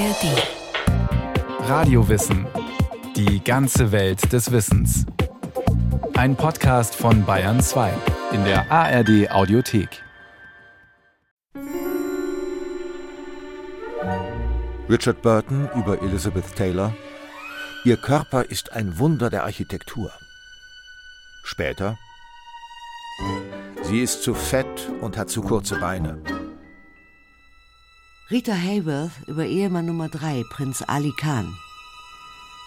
ARD. Radiowissen. Die ganze Welt des Wissens. Ein Podcast von Bayern 2 in der ARD Audiothek. Richard Burton über Elizabeth Taylor. Ihr Körper ist ein Wunder der Architektur. Später. Sie ist zu fett und hat zu kurze Beine. Rita Hayworth über Ehemann Nummer 3, Prinz Ali Khan.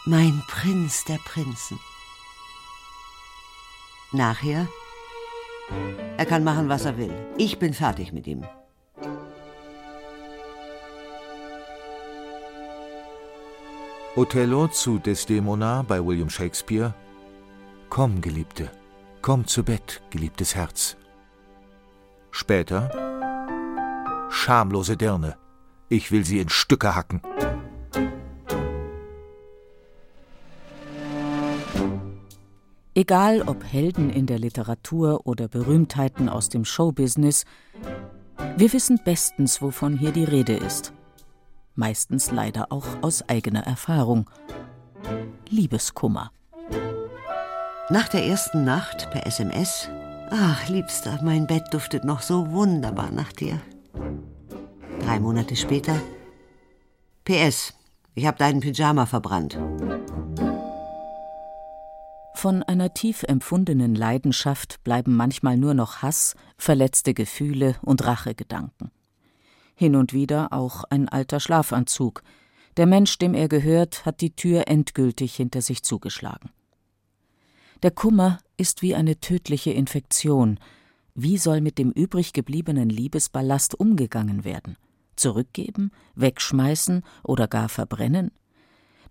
Mein Prinz der Prinzen. Nachher? Er kann machen, was er will. Ich bin fertig mit ihm. Othello zu Desdemona bei William Shakespeare. Komm, Geliebte, komm zu Bett, geliebtes Herz. Später. Schamlose Dirne, ich will sie in Stücke hacken. Egal ob Helden in der Literatur oder Berühmtheiten aus dem Showbusiness, wir wissen bestens, wovon hier die Rede ist. Meistens leider auch aus eigener Erfahrung. Liebeskummer. Nach der ersten Nacht per SMS. Ach, Liebster, mein Bett duftet noch so wunderbar nach dir. Drei Monate später. PS. Ich habe deinen Pyjama verbrannt. Von einer tief empfundenen Leidenschaft bleiben manchmal nur noch Hass, verletzte Gefühle und Rachegedanken. Hin und wieder auch ein alter Schlafanzug. Der Mensch, dem er gehört, hat die Tür endgültig hinter sich zugeschlagen. Der Kummer ist wie eine tödliche Infektion. Wie soll mit dem übrig gebliebenen Liebesballast umgegangen werden? Zurückgeben, wegschmeißen oder gar verbrennen?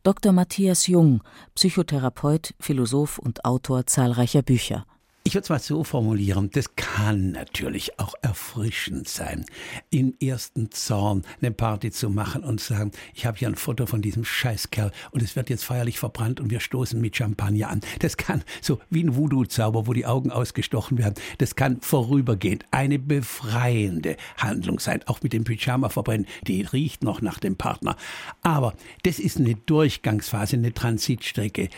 Dr. Matthias Jung, Psychotherapeut, Philosoph und Autor zahlreicher Bücher. Ich würde es mal so formulieren, das kann natürlich auch erfrischend sein, im ersten Zorn eine Party zu machen und sagen, ich habe hier ein Foto von diesem Scheißkerl und es wird jetzt feierlich verbrannt und wir stoßen mit Champagner an. Das kann so wie ein Voodoo-Zauber, wo die Augen ausgestochen werden, das kann vorübergehend eine befreiende Handlung sein, auch mit dem Pyjama verbrennen, die riecht noch nach dem Partner. Aber das ist eine Durchgangsphase, eine Transitstrecke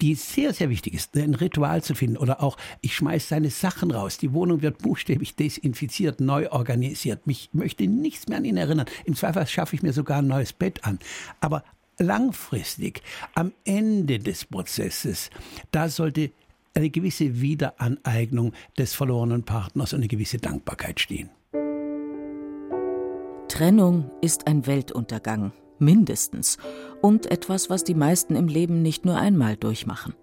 die sehr, sehr wichtig ist, ein Ritual zu finden oder auch, ich schmeiße seine Sachen raus, die Wohnung wird buchstäblich desinfiziert, neu organisiert, mich möchte nichts mehr an ihn erinnern. Im Zweifel schaffe ich mir sogar ein neues Bett an. Aber langfristig, am Ende des Prozesses, da sollte eine gewisse Wiederaneignung des verlorenen Partners und eine gewisse Dankbarkeit stehen. Trennung ist ein Weltuntergang, mindestens, und etwas, was die meisten im Leben nicht nur einmal durchmachen.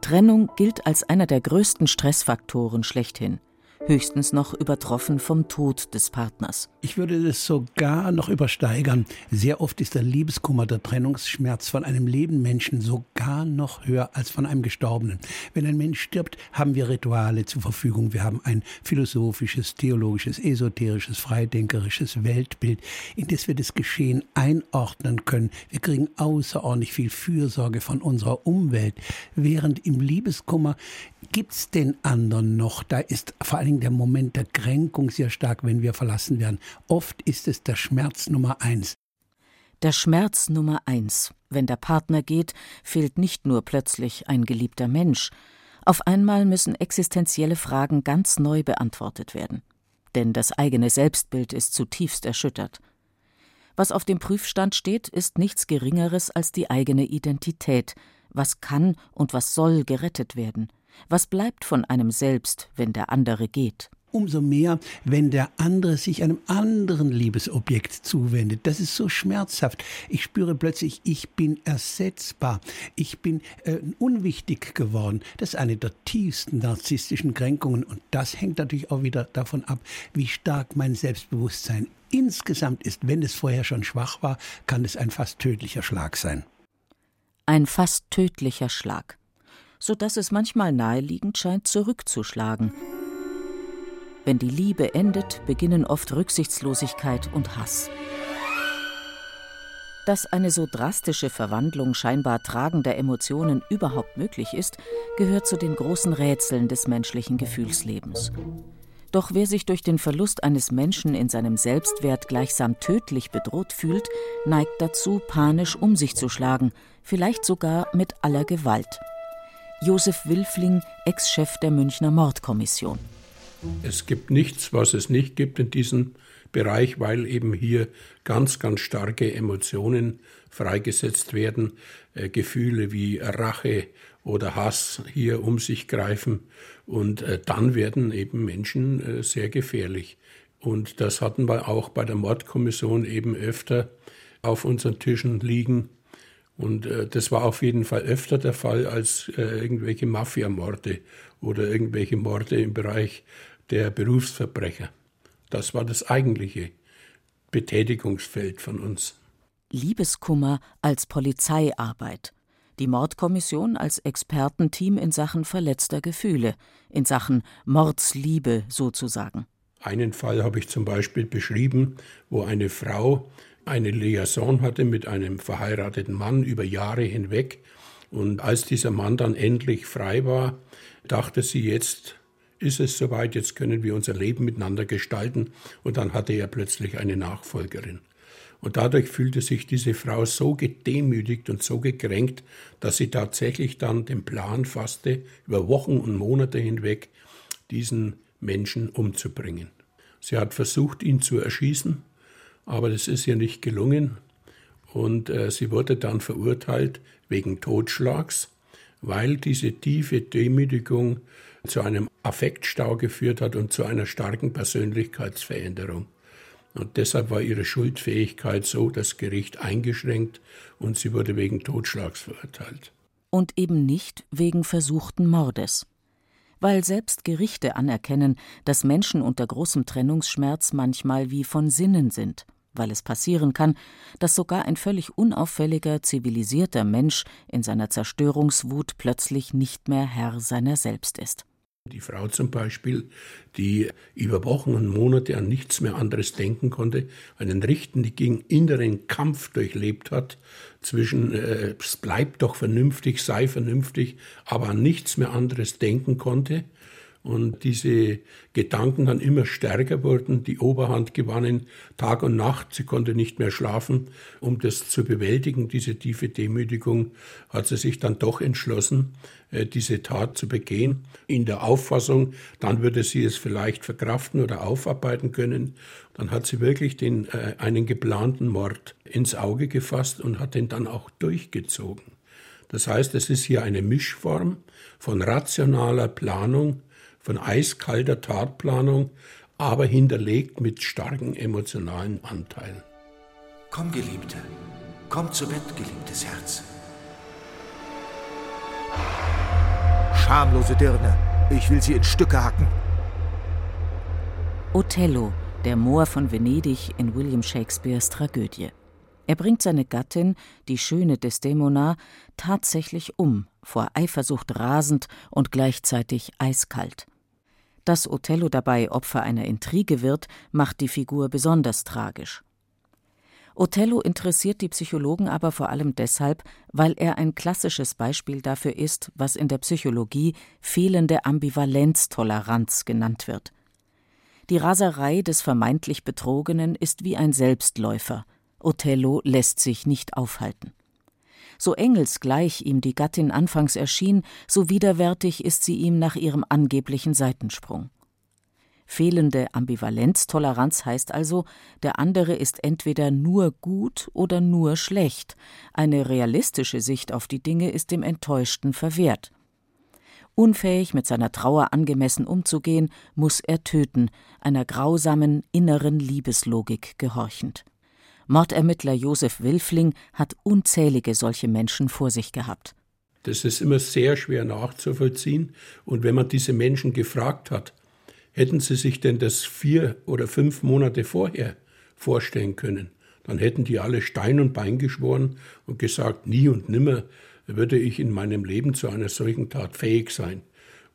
Trennung gilt als einer der größten Stressfaktoren schlechthin höchstens noch übertroffen vom Tod des Partners. Ich würde das sogar noch übersteigern. Sehr oft ist der Liebeskummer, der Trennungsschmerz von einem lebenden Menschen sogar noch höher als von einem Gestorbenen. Wenn ein Mensch stirbt, haben wir Rituale zur Verfügung. Wir haben ein philosophisches, theologisches, esoterisches, freidenkerisches Weltbild, in das wir das Geschehen einordnen können. Wir kriegen außerordentlich viel Fürsorge von unserer Umwelt. Während im Liebeskummer gibt's den anderen noch. Da ist vor allen Dingen der Moment der Kränkung sehr stark, wenn wir verlassen werden. Oft ist es der Schmerz Nummer eins. Der Schmerz Nummer eins. Wenn der Partner geht, fehlt nicht nur plötzlich ein geliebter Mensch. Auf einmal müssen existenzielle Fragen ganz neu beantwortet werden. Denn das eigene Selbstbild ist zutiefst erschüttert. Was auf dem Prüfstand steht, ist nichts Geringeres als die eigene Identität. Was kann und was soll gerettet werden? Was bleibt von einem selbst, wenn der andere geht? Umso mehr, wenn der andere sich einem anderen Liebesobjekt zuwendet. Das ist so schmerzhaft. Ich spüre plötzlich, ich bin ersetzbar. Ich bin äh, unwichtig geworden. Das ist eine der tiefsten narzisstischen Kränkungen. Und das hängt natürlich auch wieder davon ab, wie stark mein Selbstbewusstsein insgesamt ist. Wenn es vorher schon schwach war, kann es ein fast tödlicher Schlag sein. Ein fast tödlicher Schlag so dass es manchmal naheliegend scheint, zurückzuschlagen. Wenn die Liebe endet, beginnen oft Rücksichtslosigkeit und Hass. Dass eine so drastische Verwandlung scheinbar tragender Emotionen überhaupt möglich ist, gehört zu den großen Rätseln des menschlichen Gefühlslebens. Doch wer sich durch den Verlust eines Menschen in seinem Selbstwert gleichsam tödlich bedroht fühlt, neigt dazu, panisch um sich zu schlagen, vielleicht sogar mit aller Gewalt. Josef Wilfling, Ex-Chef der Münchner Mordkommission. Es gibt nichts, was es nicht gibt in diesem Bereich, weil eben hier ganz, ganz starke Emotionen freigesetzt werden, äh, Gefühle wie Rache oder Hass hier um sich greifen und äh, dann werden eben Menschen äh, sehr gefährlich. Und das hatten wir auch bei der Mordkommission eben öfter auf unseren Tischen liegen. Und äh, das war auf jeden Fall öfter der Fall als äh, irgendwelche Mafiamorde oder irgendwelche Morde im Bereich der Berufsverbrecher. Das war das eigentliche Betätigungsfeld von uns. Liebeskummer als Polizeiarbeit. Die Mordkommission als Expertenteam in Sachen verletzter Gefühle, in Sachen Mordsliebe sozusagen. Einen Fall habe ich zum Beispiel beschrieben, wo eine Frau eine Liaison hatte mit einem verheirateten Mann über Jahre hinweg. Und als dieser Mann dann endlich frei war, dachte sie, jetzt ist es soweit, jetzt können wir unser Leben miteinander gestalten. Und dann hatte er plötzlich eine Nachfolgerin. Und dadurch fühlte sich diese Frau so gedemütigt und so gekränkt, dass sie tatsächlich dann den Plan fasste, über Wochen und Monate hinweg diesen Menschen umzubringen. Sie hat versucht, ihn zu erschießen, aber das ist ihr nicht gelungen. Und äh, sie wurde dann verurteilt wegen Totschlags, weil diese tiefe Demütigung zu einem Affektstau geführt hat und zu einer starken Persönlichkeitsveränderung. Und deshalb war ihre Schuldfähigkeit so das Gericht eingeschränkt und sie wurde wegen Totschlags verurteilt. Und eben nicht wegen versuchten Mordes weil selbst Gerichte anerkennen, dass Menschen unter großem Trennungsschmerz manchmal wie von Sinnen sind, weil es passieren kann, dass sogar ein völlig unauffälliger, zivilisierter Mensch in seiner Zerstörungswut plötzlich nicht mehr Herr seiner selbst ist. Die Frau zum Beispiel, die über Wochen und Monate an nichts mehr anderes denken konnte, einen richtigen inneren Kampf durchlebt hat zwischen äh, es bleibt doch vernünftig, sei vernünftig, aber an nichts mehr anderes denken konnte und diese Gedanken dann immer stärker wurden, die Oberhand gewannen, Tag und Nacht, sie konnte nicht mehr schlafen. Um das zu bewältigen, diese tiefe Demütigung, hat sie sich dann doch entschlossen, äh, diese Tat zu begehen, in der Auffassung, dann würde sie es vielleicht verkraften oder aufarbeiten können. Dann hat sie wirklich den, äh, einen geplanten Mord ins Auge gefasst und hat den dann auch durchgezogen. Das heißt, es ist hier eine Mischform von rationaler Planung, von eiskalter Tatplanung, aber hinterlegt mit starken emotionalen Anteilen. Komm, Geliebte, komm zu Bett, geliebtes Herz. Schamlose Dirne, ich will sie in Stücke hacken. Othello, der Moor von Venedig in William Shakespeares Tragödie. Er bringt seine Gattin, die schöne Desdemona, tatsächlich um, vor Eifersucht rasend und gleichzeitig eiskalt. Dass Othello dabei Opfer einer Intrige wird, macht die Figur besonders tragisch. Othello interessiert die Psychologen aber vor allem deshalb, weil er ein klassisches Beispiel dafür ist, was in der Psychologie fehlende Ambivalenztoleranz genannt wird. Die Raserei des vermeintlich Betrogenen ist wie ein Selbstläufer. Othello lässt sich nicht aufhalten. So engelsgleich ihm die Gattin anfangs erschien, so widerwärtig ist sie ihm nach ihrem angeblichen Seitensprung. Fehlende Ambivalenztoleranz heißt also, der andere ist entweder nur gut oder nur schlecht. Eine realistische Sicht auf die Dinge ist dem Enttäuschten verwehrt. Unfähig mit seiner Trauer angemessen umzugehen, muss er töten, einer grausamen inneren Liebeslogik gehorchend. Mordermittler Josef Wilfling hat unzählige solche Menschen vor sich gehabt. Das ist immer sehr schwer nachzuvollziehen. Und wenn man diese Menschen gefragt hat, hätten sie sich denn das vier oder fünf Monate vorher vorstellen können, dann hätten die alle Stein und Bein geschworen und gesagt, nie und nimmer würde ich in meinem Leben zu einer solchen Tat fähig sein.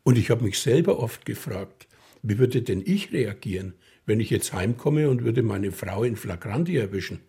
Und ich habe mich selber oft gefragt, wie würde denn ich reagieren, wenn ich jetzt heimkomme und würde meine Frau in Flagranti erwischen,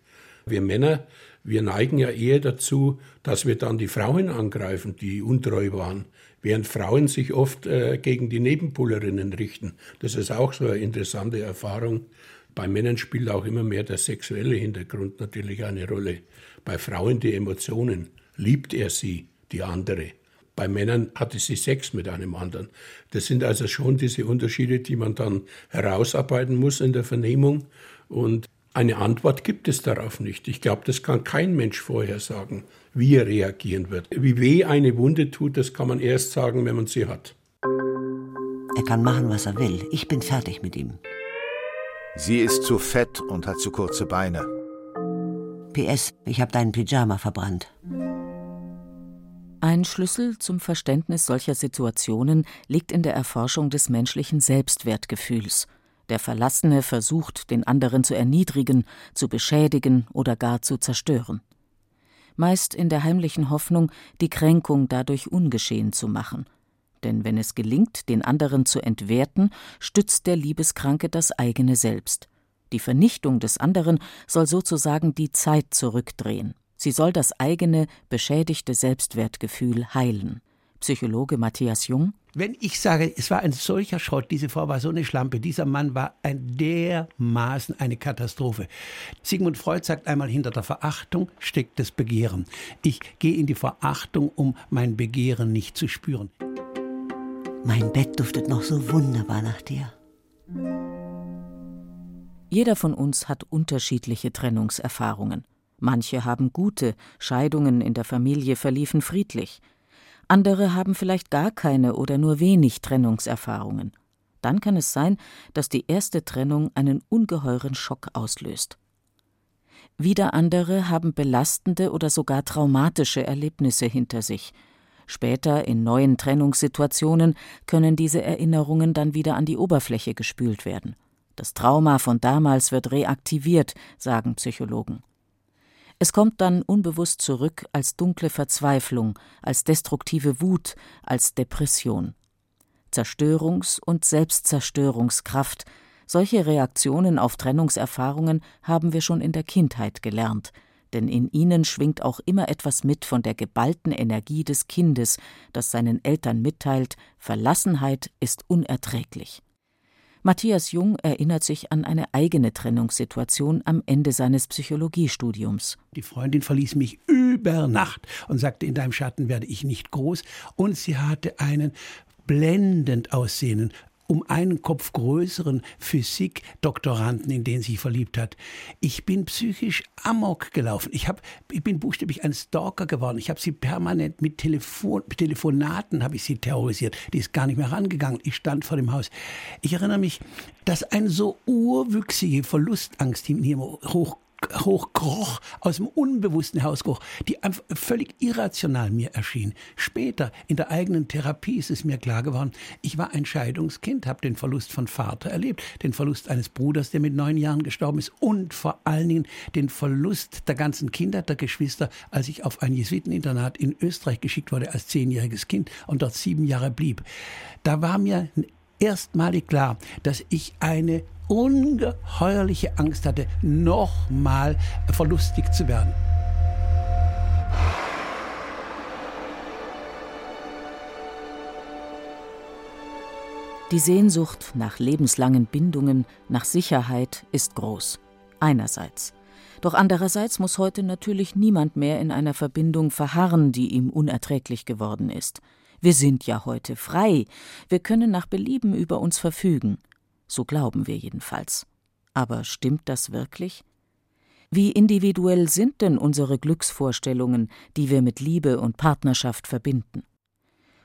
Wir Männer, wir neigen ja eher dazu, dass wir dann die Frauen angreifen, die untreu waren, während Frauen sich oft äh, gegen die Nebenbuhlerinnen richten. Das ist auch so eine interessante Erfahrung. Bei Männern spielt auch immer mehr der sexuelle Hintergrund natürlich eine Rolle. Bei Frauen die Emotionen. Liebt er sie, die andere? Bei Männern hatte sie Sex mit einem anderen. Das sind also schon diese Unterschiede, die man dann herausarbeiten muss in der Vernehmung. Und eine Antwort gibt es darauf nicht. Ich glaube, das kann kein Mensch vorher sagen, wie er reagieren wird. Wie weh eine Wunde tut, das kann man erst sagen, wenn man sie hat. Er kann machen, was er will. Ich bin fertig mit ihm. Sie ist zu fett und hat zu kurze Beine. PS, ich habe deinen Pyjama verbrannt. Ein Schlüssel zum Verständnis solcher Situationen liegt in der Erforschung des menschlichen Selbstwertgefühls. Der Verlassene versucht, den anderen zu erniedrigen, zu beschädigen oder gar zu zerstören. Meist in der heimlichen Hoffnung, die Kränkung dadurch ungeschehen zu machen. Denn wenn es gelingt, den anderen zu entwerten, stützt der Liebeskranke das eigene Selbst. Die Vernichtung des anderen soll sozusagen die Zeit zurückdrehen. Sie soll das eigene, beschädigte Selbstwertgefühl heilen. Psychologe Matthias Jung. Wenn ich sage, es war ein solcher Schrott, diese Frau war so eine Schlampe, dieser Mann war ein dermaßen eine Katastrophe. Sigmund Freud sagt einmal, hinter der Verachtung steckt das Begehren. Ich gehe in die Verachtung, um mein Begehren nicht zu spüren. Mein Bett duftet noch so wunderbar nach dir. Jeder von uns hat unterschiedliche Trennungserfahrungen. Manche haben gute, Scheidungen in der Familie verliefen friedlich. Andere haben vielleicht gar keine oder nur wenig Trennungserfahrungen. Dann kann es sein, dass die erste Trennung einen ungeheuren Schock auslöst. Wieder andere haben belastende oder sogar traumatische Erlebnisse hinter sich. Später in neuen Trennungssituationen können diese Erinnerungen dann wieder an die Oberfläche gespült werden. Das Trauma von damals wird reaktiviert, sagen Psychologen. Es kommt dann unbewusst zurück als dunkle Verzweiflung, als destruktive Wut, als Depression. Zerstörungs- und Selbstzerstörungskraft, solche Reaktionen auf Trennungserfahrungen haben wir schon in der Kindheit gelernt, denn in ihnen schwingt auch immer etwas mit von der geballten Energie des Kindes, das seinen Eltern mitteilt, Verlassenheit ist unerträglich. Matthias Jung erinnert sich an eine eigene Trennungssituation am Ende seines Psychologiestudiums. Die Freundin verließ mich über Nacht und sagte, in deinem Schatten werde ich nicht groß. Und sie hatte einen blendend aussehenden, um einen Kopf größeren Physik-Doktoranden, in den sie verliebt hat. Ich bin psychisch amok gelaufen. Ich, hab, ich bin buchstäblich ein Stalker geworden. Ich habe sie permanent mit, Telefon, mit Telefonaten habe ich sie terrorisiert. Die ist gar nicht mehr rangegangen. Ich stand vor dem Haus. Ich erinnere mich, dass eine so urwüchsige Verlustangst in mir hoch hochkroch, aus dem unbewussten Hausgeruch, die einfach völlig irrational mir erschien. Später in der eigenen Therapie ist es mir klar geworden, ich war ein Scheidungskind, habe den Verlust von Vater erlebt, den Verlust eines Bruders, der mit neun Jahren gestorben ist und vor allen Dingen den Verlust der ganzen Kinder, der Geschwister, als ich auf ein Jesuiteninternat in Österreich geschickt wurde als zehnjähriges Kind und dort sieben Jahre blieb. Da war mir erstmalig klar, dass ich eine ungeheuerliche Angst hatte, nochmal verlustig zu werden. Die Sehnsucht nach lebenslangen Bindungen, nach Sicherheit ist groß. Einerseits. Doch andererseits muss heute natürlich niemand mehr in einer Verbindung verharren, die ihm unerträglich geworden ist. Wir sind ja heute frei, wir können nach Belieben über uns verfügen. So glauben wir jedenfalls. Aber stimmt das wirklich? Wie individuell sind denn unsere Glücksvorstellungen, die wir mit Liebe und Partnerschaft verbinden?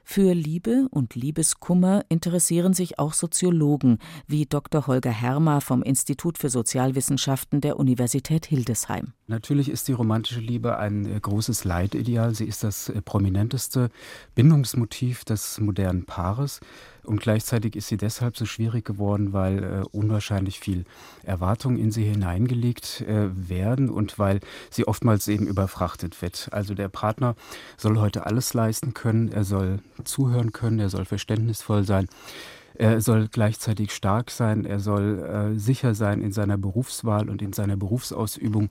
Für Liebe und Liebeskummer interessieren sich auch Soziologen wie Dr. Holger Hermer vom Institut für Sozialwissenschaften der Universität Hildesheim. Natürlich ist die romantische Liebe ein äh, großes Leitideal. Sie ist das äh, prominenteste Bindungsmotiv des modernen Paares. Und gleichzeitig ist sie deshalb so schwierig geworden, weil äh, unwahrscheinlich viel Erwartungen in sie hineingelegt äh, werden und weil sie oftmals eben überfrachtet wird. Also der Partner soll heute alles leisten können, er soll zuhören können, er soll verständnisvoll sein. Er soll gleichzeitig stark sein, er soll äh, sicher sein in seiner Berufswahl und in seiner Berufsausübung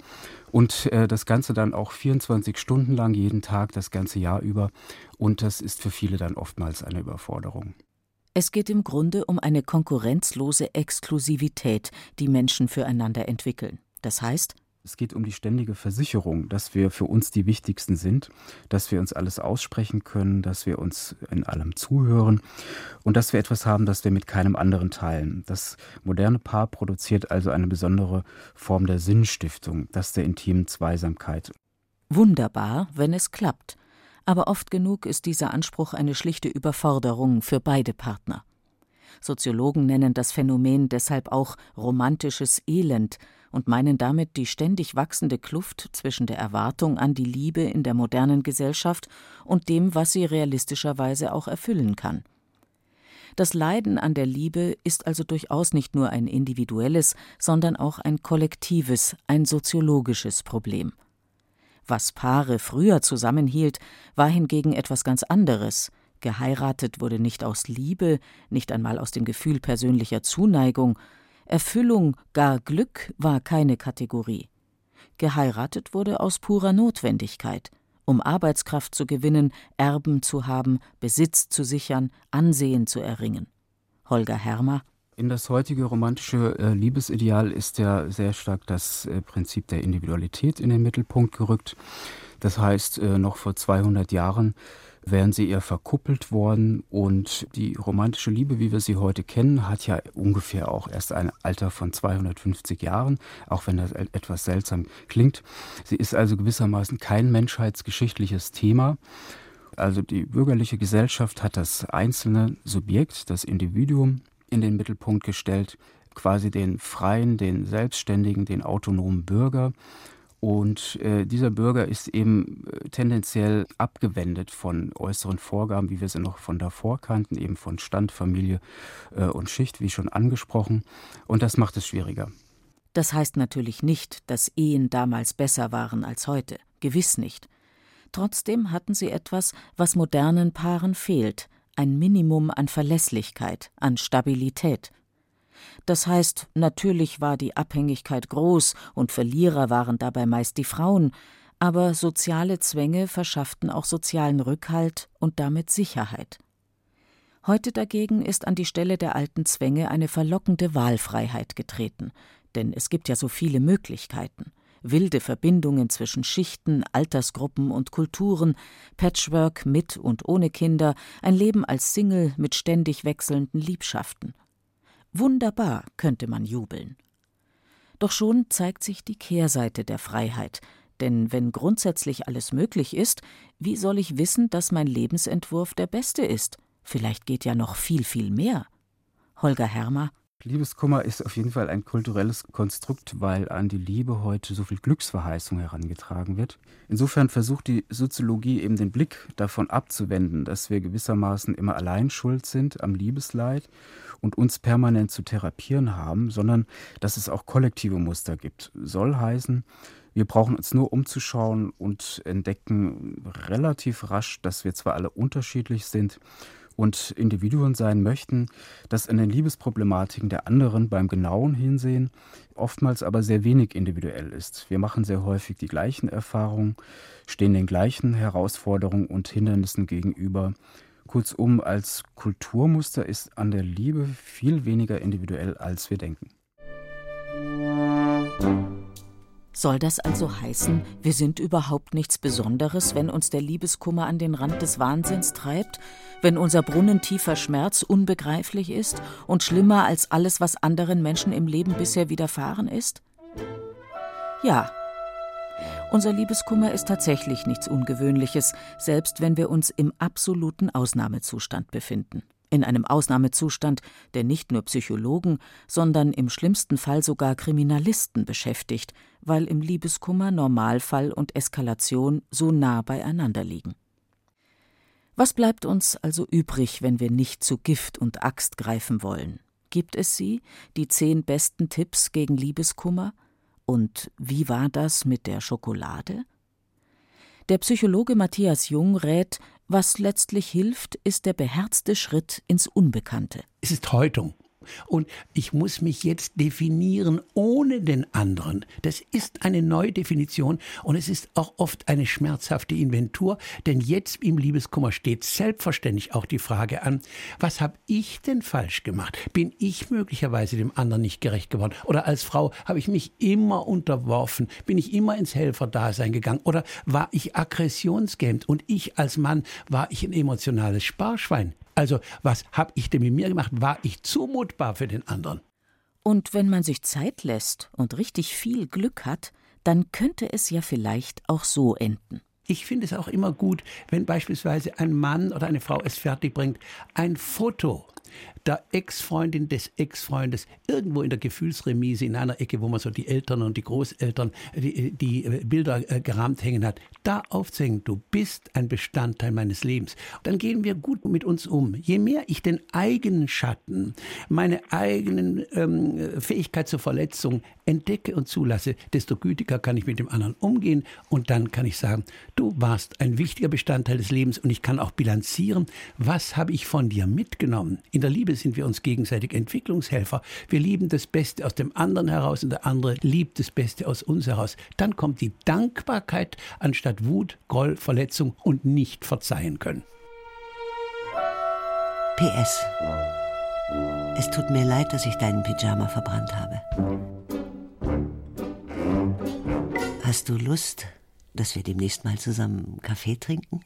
und äh, das Ganze dann auch 24 Stunden lang, jeden Tag, das ganze Jahr über. Und das ist für viele dann oftmals eine Überforderung. Es geht im Grunde um eine konkurrenzlose Exklusivität, die Menschen füreinander entwickeln. Das heißt, es geht um die ständige Versicherung, dass wir für uns die Wichtigsten sind, dass wir uns alles aussprechen können, dass wir uns in allem zuhören und dass wir etwas haben, das wir mit keinem anderen teilen. Das moderne Paar produziert also eine besondere Form der Sinnstiftung, das der intimen Zweisamkeit. Wunderbar, wenn es klappt. Aber oft genug ist dieser Anspruch eine schlichte Überforderung für beide Partner. Soziologen nennen das Phänomen deshalb auch romantisches Elend und meinen damit die ständig wachsende Kluft zwischen der Erwartung an die Liebe in der modernen Gesellschaft und dem, was sie realistischerweise auch erfüllen kann. Das Leiden an der Liebe ist also durchaus nicht nur ein individuelles, sondern auch ein kollektives, ein soziologisches Problem. Was Paare früher zusammenhielt, war hingegen etwas ganz anderes. Geheiratet wurde nicht aus Liebe, nicht einmal aus dem Gefühl persönlicher Zuneigung, Erfüllung, gar Glück war keine Kategorie. Geheiratet wurde aus purer Notwendigkeit, um Arbeitskraft zu gewinnen, Erben zu haben, Besitz zu sichern, Ansehen zu erringen. Holger Hermer in das heutige romantische äh, Liebesideal ist ja sehr stark das äh, Prinzip der Individualität in den Mittelpunkt gerückt. Das heißt, äh, noch vor 200 Jahren wären sie eher verkuppelt worden und die romantische Liebe, wie wir sie heute kennen, hat ja ungefähr auch erst ein Alter von 250 Jahren, auch wenn das etwas seltsam klingt. Sie ist also gewissermaßen kein menschheitsgeschichtliches Thema. Also die bürgerliche Gesellschaft hat das einzelne Subjekt, das Individuum in den Mittelpunkt gestellt, quasi den freien, den selbstständigen, den autonomen Bürger und äh, dieser Bürger ist eben äh, tendenziell abgewendet von äußeren Vorgaben, wie wir sie noch von davor kannten, eben von Stand, Familie äh, und Schicht, wie schon angesprochen. Und das macht es schwieriger. Das heißt natürlich nicht, dass Ehen damals besser waren als heute. Gewiss nicht. Trotzdem hatten sie etwas, was modernen Paaren fehlt, ein Minimum an Verlässlichkeit, an Stabilität. Das heißt, natürlich war die Abhängigkeit groß und Verlierer waren dabei meist die Frauen, aber soziale Zwänge verschafften auch sozialen Rückhalt und damit Sicherheit. Heute dagegen ist an die Stelle der alten Zwänge eine verlockende Wahlfreiheit getreten, denn es gibt ja so viele Möglichkeiten wilde Verbindungen zwischen Schichten, Altersgruppen und Kulturen, Patchwork mit und ohne Kinder, ein Leben als Single mit ständig wechselnden Liebschaften. Wunderbar, könnte man jubeln. Doch schon zeigt sich die Kehrseite der Freiheit, denn wenn grundsätzlich alles möglich ist, wie soll ich wissen, dass mein Lebensentwurf der beste ist? Vielleicht geht ja noch viel, viel mehr. Holger Hermer Liebeskummer ist auf jeden Fall ein kulturelles Konstrukt, weil an die Liebe heute so viel Glücksverheißung herangetragen wird. Insofern versucht die Soziologie eben den Blick davon abzuwenden, dass wir gewissermaßen immer allein schuld sind am Liebesleid und uns permanent zu therapieren haben, sondern dass es auch kollektive Muster gibt. Soll heißen, wir brauchen uns nur umzuschauen und entdecken relativ rasch, dass wir zwar alle unterschiedlich sind und Individuen sein möchten, dass in den Liebesproblematiken der anderen beim genauen Hinsehen oftmals aber sehr wenig individuell ist. Wir machen sehr häufig die gleichen Erfahrungen, stehen den gleichen Herausforderungen und Hindernissen gegenüber Kurzum, als Kulturmuster ist an der Liebe viel weniger individuell, als wir denken. Soll das also heißen, wir sind überhaupt nichts Besonderes, wenn uns der Liebeskummer an den Rand des Wahnsinns treibt, wenn unser brunnentiefer Schmerz unbegreiflich ist und schlimmer als alles, was anderen Menschen im Leben bisher widerfahren ist? Ja, unser Liebeskummer ist tatsächlich nichts Ungewöhnliches, selbst wenn wir uns im absoluten Ausnahmezustand befinden. In einem Ausnahmezustand, der nicht nur Psychologen, sondern im schlimmsten Fall sogar Kriminalisten beschäftigt, weil im Liebeskummer Normalfall und Eskalation so nah beieinander liegen. Was bleibt uns also übrig, wenn wir nicht zu Gift und Axt greifen wollen? Gibt es sie, die zehn besten Tipps gegen Liebeskummer? Und wie war das mit der Schokolade? Der Psychologe Matthias Jung rät, Was letztlich hilft, ist der beherzte Schritt ins Unbekannte. Es ist Häutung. Und ich muss mich jetzt definieren ohne den anderen. Das ist eine Neudefinition und es ist auch oft eine schmerzhafte Inventur, denn jetzt im Liebeskummer steht selbstverständlich auch die Frage an, was habe ich denn falsch gemacht? Bin ich möglicherweise dem anderen nicht gerecht geworden? Oder als Frau habe ich mich immer unterworfen? Bin ich immer ins Helferdasein gegangen? Oder war ich aggressionsgehemmt und ich als Mann war ich ein emotionales Sparschwein? Also, was habe ich denn mit mir gemacht? War ich zumutbar für den anderen? Und wenn man sich Zeit lässt und richtig viel Glück hat, dann könnte es ja vielleicht auch so enden. Ich finde es auch immer gut, wenn beispielsweise ein Mann oder eine Frau es fertigbringt, ein Foto der Ex-Freundin des Ex-Freundes irgendwo in der Gefühlsremise in einer Ecke, wo man so die Eltern und die Großeltern die, die äh, Bilder äh, gerahmt hängen hat, da aufzuhängen, du bist ein Bestandteil meines Lebens. Dann gehen wir gut mit uns um. Je mehr ich den eigenen Schatten, meine eigenen ähm, Fähigkeit zur Verletzung entdecke und zulasse, desto gütiger kann ich mit dem anderen umgehen und dann kann ich sagen, du warst ein wichtiger Bestandteil des Lebens und ich kann auch bilanzieren, was habe ich von dir mitgenommen. In der Liebe sind wir uns gegenseitig Entwicklungshelfer. Wir lieben das Beste aus dem anderen heraus und der andere liebt das Beste aus uns heraus. Dann kommt die Dankbarkeit anstatt Wut, Groll, Verletzung und nicht verzeihen können. PS. Es tut mir leid, dass ich deinen Pyjama verbrannt habe. Hast du Lust, dass wir demnächst mal zusammen Kaffee trinken?